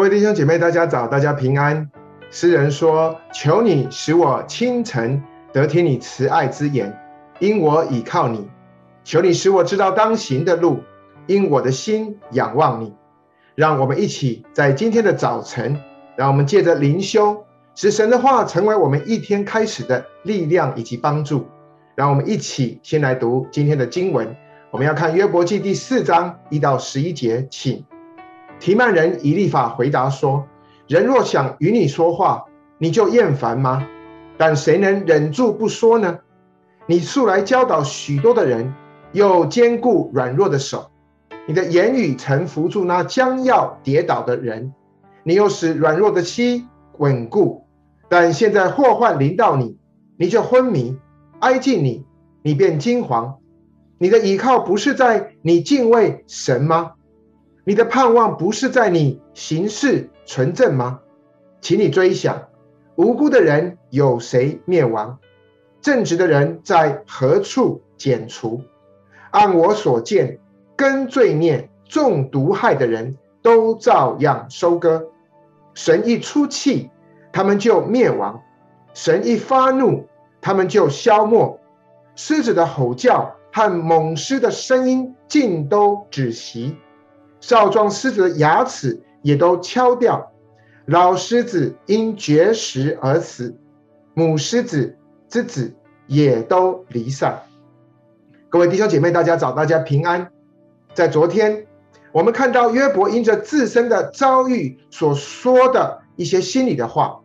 各位弟兄姐妹，大家早，大家平安。诗人说：“求你使我清晨得听你慈爱之言，因我倚靠你；求你使我知道当行的路，因我的心仰望你。”让我们一起在今天的早晨，让我们借着灵修，使神的话成为我们一天开始的力量以及帮助。让我们一起先来读今天的经文，我们要看约伯记第四章一到十一节，请。提曼人以立法回答说：“人若想与你说话，你就厌烦吗？但谁能忍住不说呢？你素来教导许多的人，又坚固软弱的手。你的言语曾扶助那将要跌倒的人，你又使软弱的膝稳固。但现在祸患临到你，你就昏迷；挨近你，你便惊惶。你的倚靠不是在你敬畏神吗？”你的盼望不是在你行事纯正吗？请你追想，无辜的人有谁灭亡？正直的人在何处剪除？按我所见，跟罪孽、中毒害的人都照样收割。神一出气，他们就灭亡；神一发怒，他们就消没。狮子的吼叫和猛狮的声音尽都止息。少壮狮子的牙齿也都敲掉，老狮子因绝食而死，母狮子之子也都离散。各位弟兄姐妹，大家早，大家平安。在昨天，我们看到约伯因着自身的遭遇所说的一些心里的话。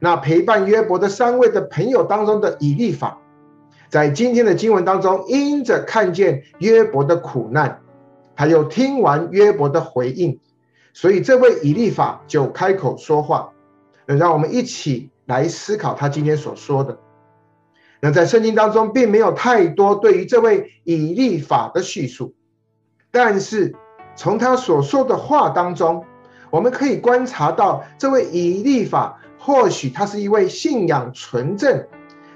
那陪伴约伯的三位的朋友当中的以利法，在今天的经文当中，因着看见约伯的苦难。他又听完约伯的回应，所以这位以利法就开口说话。那让我们一起来思考他今天所说的。那在圣经当中，并没有太多对于这位以利法的叙述，但是从他所说的话当中，我们可以观察到，这位以利法或许他是一位信仰纯正，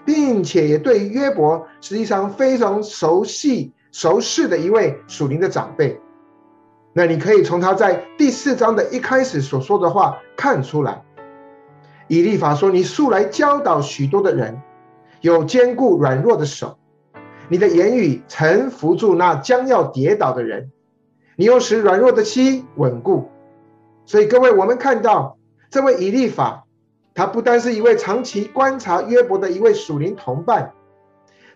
并且也对约伯实际上非常熟悉。熟识的一位属灵的长辈，那你可以从他在第四章的一开始所说的话看出来。以利法说：“你素来教导许多的人，有坚固软弱的手，你的言语曾扶住那将要跌倒的人，你又使软弱的心稳固。”所以各位，我们看到这位以利法，他不单是一位长期观察约伯的一位属灵同伴，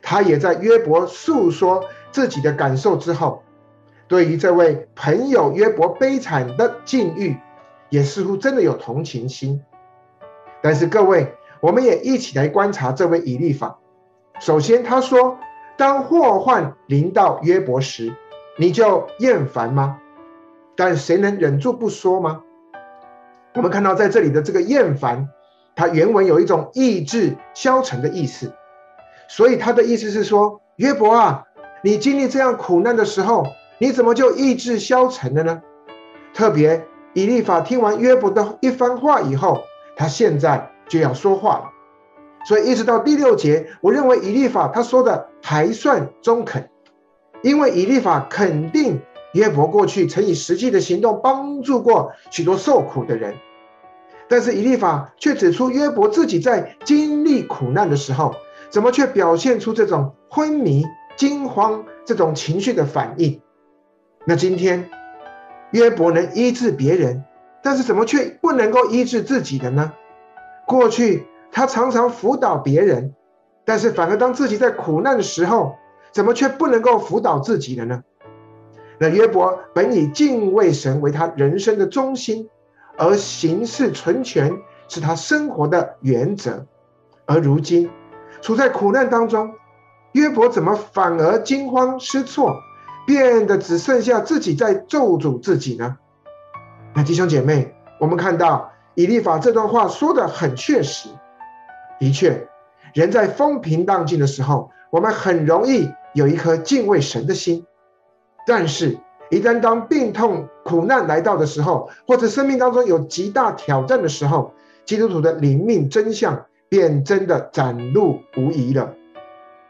他也在约伯诉说。自己的感受之后，对于这位朋友约伯悲惨的境遇，也似乎真的有同情心。但是各位，我们也一起来观察这位以利法。首先，他说：“当祸患临到约伯时，你就厌烦吗？但谁能忍住不说吗？”我们看到在这里的这个厌烦，它原文有一种意志消沉的意思，所以他的意思是说，约伯啊。你经历这样苦难的时候，你怎么就意志消沉了呢？特别以利法听完约伯的一番话以后，他现在就要说话了。所以一直到第六节，我认为以利法他说的还算中肯，因为以利法肯定约伯过去曾以实际的行动帮助过许多受苦的人，但是以利法却指出约伯自己在经历苦难的时候，怎么却表现出这种昏迷？惊慌这种情绪的反应，那今天约伯能医治别人，但是怎么却不能够医治自己的呢？过去他常常辅导别人，但是反而当自己在苦难的时候，怎么却不能够辅导自己的呢？那约伯本以敬畏神为他人生的中心，而行事存全是他生活的原则，而如今处在苦难当中。约伯怎么反而惊慌失措，变得只剩下自己在咒诅自己呢？那弟兄姐妹，我们看到以利法这段话说得很确实。的确，人在风平浪静的时候，我们很容易有一颗敬畏神的心；但是，一旦当病痛、苦难来到的时候，或者生命当中有极大挑战的时候，基督徒的灵命真相便真的展露无遗了。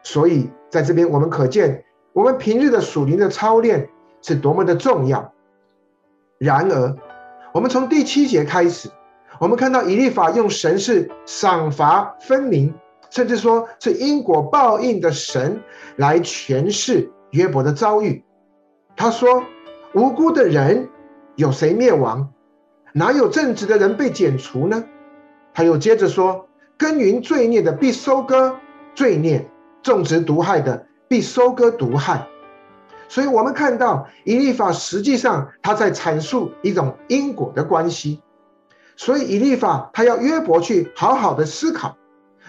所以，在这边我们可见，我们平日的属灵的操练是多么的重要。然而，我们从第七节开始，我们看到以利法用神是赏罚分明，甚至说是因果报应的神来诠释约伯的遭遇。他说：“无辜的人有谁灭亡？哪有正直的人被剪除呢？”他又接着说：“耕耘罪孽的必收割罪孽，种植毒害的必收割毒害。”所以，我们看到以利法实际上他在阐述一种因果的关系。所以，以利法他要约伯去好好的思考，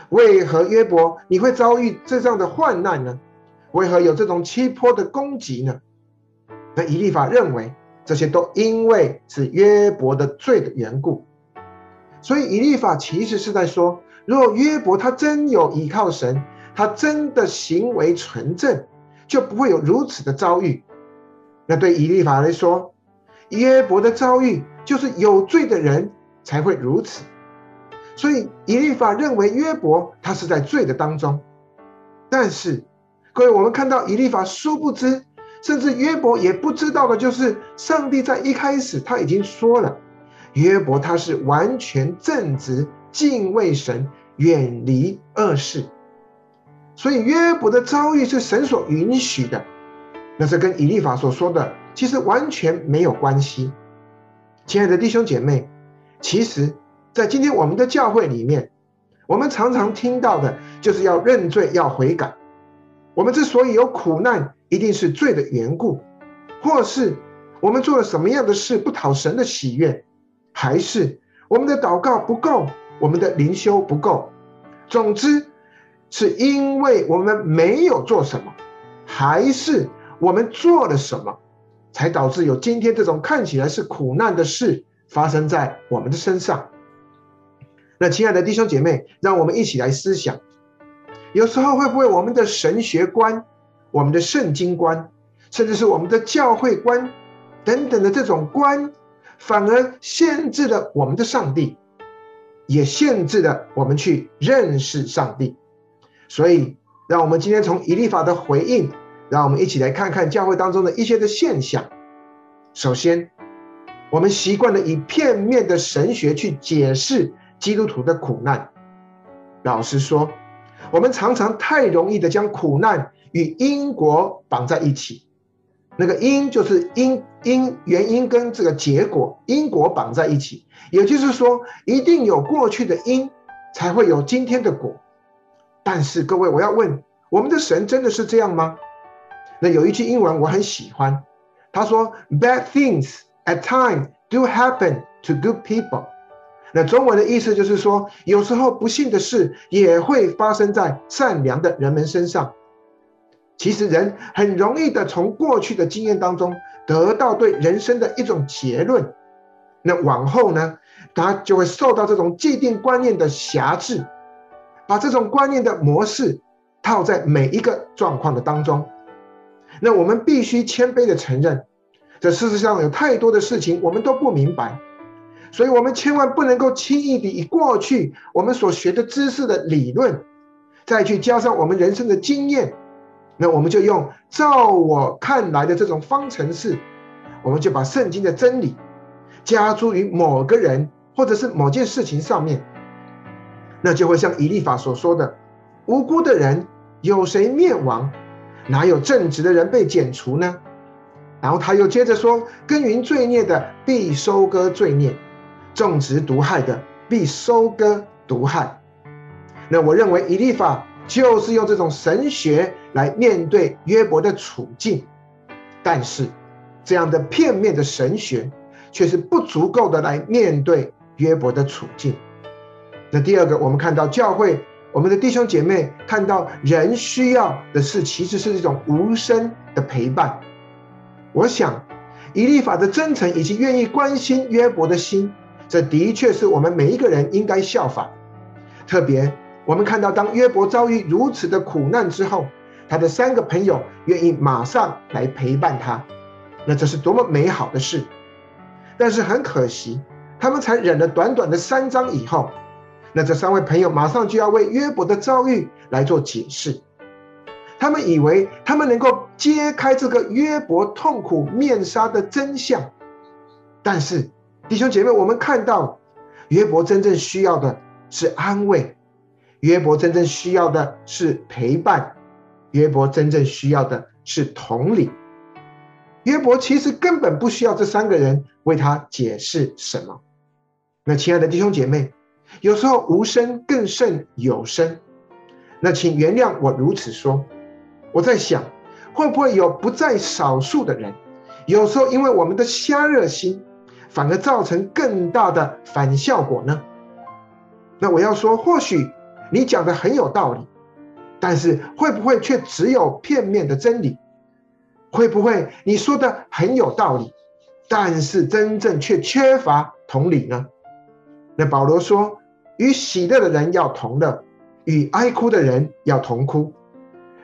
为何约伯你会遭遇这样的患难呢？为何有这种欺泼的攻击呢？那以利法认为，这些都因为是约伯的罪的缘故。所以，以利法其实是在说，如果约伯他真有依靠神，他真的行为纯正。就不会有如此的遭遇。那对以利法来说，约伯的遭遇就是有罪的人才会如此。所以以利法认为约伯他是在罪的当中。但是各位，我们看到以利法殊不知，甚至约伯也不知道的，就是上帝在一开始他已经说了，约伯他是完全正直、敬畏神、远离恶事。所以约伯的遭遇是神所允许的，那这跟以利法所说的其实完全没有关系。亲爱的弟兄姐妹，其实，在今天我们的教会里面，我们常常听到的就是要认罪、要悔改。我们之所以有苦难，一定是罪的缘故，或是我们做了什么样的事不讨神的喜悦，还是我们的祷告不够，我们的灵修不够。总之。是因为我们没有做什么，还是我们做了什么，才导致有今天这种看起来是苦难的事发生在我们的身上？那亲爱的弟兄姐妹，让我们一起来思想：有时候会不会我们的神学观、我们的圣经观，甚至是我们的教会观等等的这种观，反而限制了我们的上帝，也限制了我们去认识上帝？所以，让我们今天从以利法的回应，让我们一起来看看教会当中的一些的现象。首先，我们习惯了以片面的神学去解释基督徒的苦难。老实说，我们常常太容易的将苦难与因果绑在一起。那个因就是因因原因跟这个结果因果绑在一起，也就是说，一定有过去的因，才会有今天的果。但是各位，我要问，我们的神真的是这样吗？那有一句英文我很喜欢，他说：“Bad things at times do happen to good people。”那中文的意思就是说，有时候不幸的事也会发生在善良的人们身上。其实人很容易的从过去的经验当中得到对人生的一种结论，那往后呢，他就会受到这种既定观念的辖制。把这种观念的模式套在每一个状况的当中，那我们必须谦卑的承认，这事实上有太多的事情我们都不明白，所以我们千万不能够轻易地以过去我们所学的知识的理论，再去加上我们人生的经验，那我们就用照我看来的这种方程式，我们就把圣经的真理加诸于某个人或者是某件事情上面。那就会像以利法所说的，无辜的人有谁灭亡？哪有正直的人被剪除呢？然后他又接着说，耕耘罪孽的必收割罪孽，种植毒害的必收割毒害。那我认为以利法就是用这种神学来面对约伯的处境，但是这样的片面的神学却是不足够的来面对约伯的处境。那第二个，我们看到教会，我们的弟兄姐妹看到人需要的是，其实是一种无声的陪伴。我想，以利法的真诚以及愿意关心约伯的心，这的确是我们每一个人应该效法。特别，我们看到当约伯遭遇如此的苦难之后，他的三个朋友愿意马上来陪伴他，那这是多么美好的事！但是很可惜，他们才忍了短短的三章以后。那这三位朋友马上就要为约伯的遭遇来做解释，他们以为他们能够揭开这个约伯痛苦面纱的真相，但是弟兄姐妹，我们看到约伯真正需要的是安慰，约伯真正需要的是陪伴，约伯真正需要的是同理。约伯其实根本不需要这三个人为他解释什么。那亲爱的弟兄姐妹，有时候无声更胜有声。那请原谅我如此说。我在想，会不会有不在少数的人，有时候因为我们的瞎热心，反而造成更大的反效果呢？那我要说，或许你讲的很有道理，但是会不会却只有片面的真理？会不会你说的很有道理，但是真正却缺乏同理呢？那保罗说：“与喜乐的人要同乐，与哀哭的人要同哭。”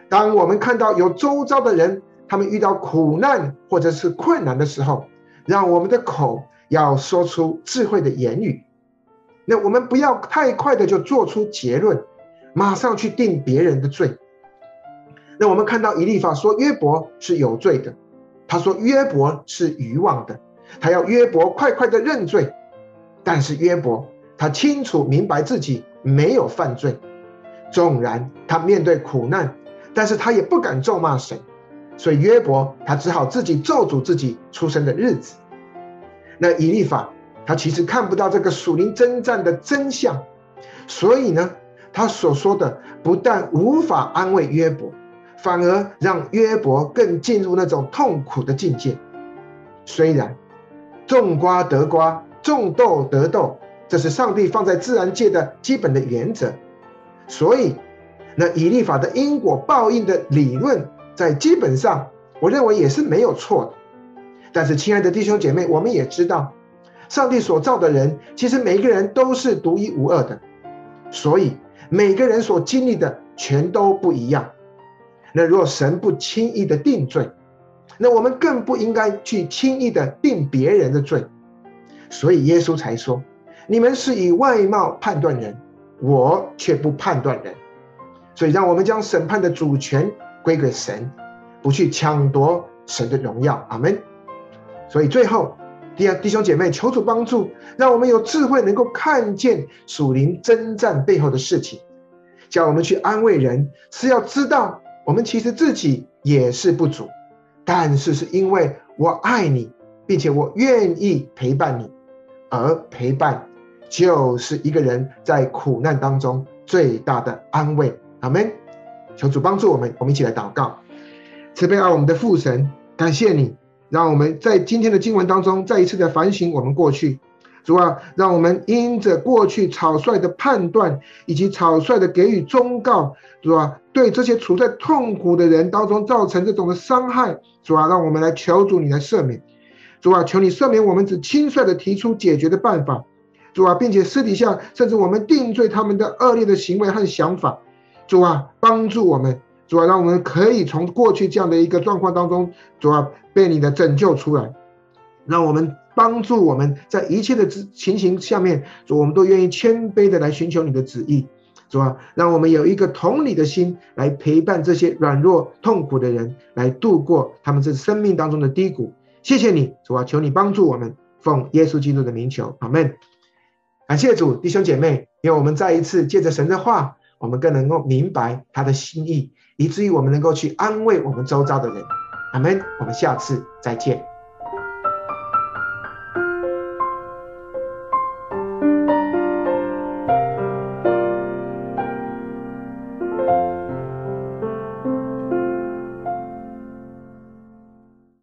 当我们看到有周遭的人，他们遇到苦难或者是困难的时候，让我们的口要说出智慧的言语。那我们不要太快的就做出结论，马上去定别人的罪。那我们看到以利法说约伯是有罪的，他说约伯是愚妄的，他要约伯快快的认罪。但是约伯他清楚明白自己没有犯罪，纵然他面对苦难，但是他也不敢咒骂神，所以约伯他只好自己咒诅自己出生的日子。那以利法他其实看不到这个属灵征战的真相，所以呢，他所说的不但无法安慰约伯。反而让约伯更进入那种痛苦的境界。虽然种瓜得瓜，种豆得豆，这是上帝放在自然界的基本的原则，所以那以利法的因果报应的理论，在基本上我认为也是没有错的。但是，亲爱的弟兄姐妹，我们也知道，上帝所造的人，其实每个人都是独一无二的，所以每个人所经历的全都不一样。那若神不轻易的定罪，那我们更不应该去轻易的定别人的罪。所以耶稣才说：“你们是以外貌判断人，我却不判断人。”所以让我们将审判的主权归给神，不去抢夺神的荣耀。阿门。所以最后，第二弟兄姐妹，求主帮助，让我们有智慧，能够看见属灵征战背后的事情，叫我们去安慰人，是要知道。我们其实自己也是不足，但是是因为我爱你，并且我愿意陪伴你，而陪伴就是一个人在苦难当中最大的安慰。阿门。求主帮助我们，我们一起来祷告。慈悲爱我们的父神，感谢你，让我们在今天的经文当中再一次的反省我们过去。主啊，让我们因着过去草率的判断，以及草率的给予忠告，主啊。对这些处在痛苦的人当中造成这种的伤害，主啊，让我们来求主你来赦免，主啊，求你赦免我们只轻率的提出解决的办法，主啊，并且私底下甚至我们定罪他们的恶劣的行为和想法，主啊，帮助我们，主啊，让我们可以从过去这样的一个状况当中，主啊，被你的拯救出来，让我们帮助我们在一切的情形下面，主，我们都愿意谦卑的来寻求你的旨意。主啊，让我们有一个同理的心来陪伴这些软弱痛苦的人，来度过他们这生命当中的低谷。谢谢你，主啊，求你帮助我们，奉耶稣基督的名求，阿门。感谢主，弟兄姐妹，因为我们再一次借着神的话，我们更能够明白他的心意，以至于我们能够去安慰我们周遭的人。阿门。我们下次再见。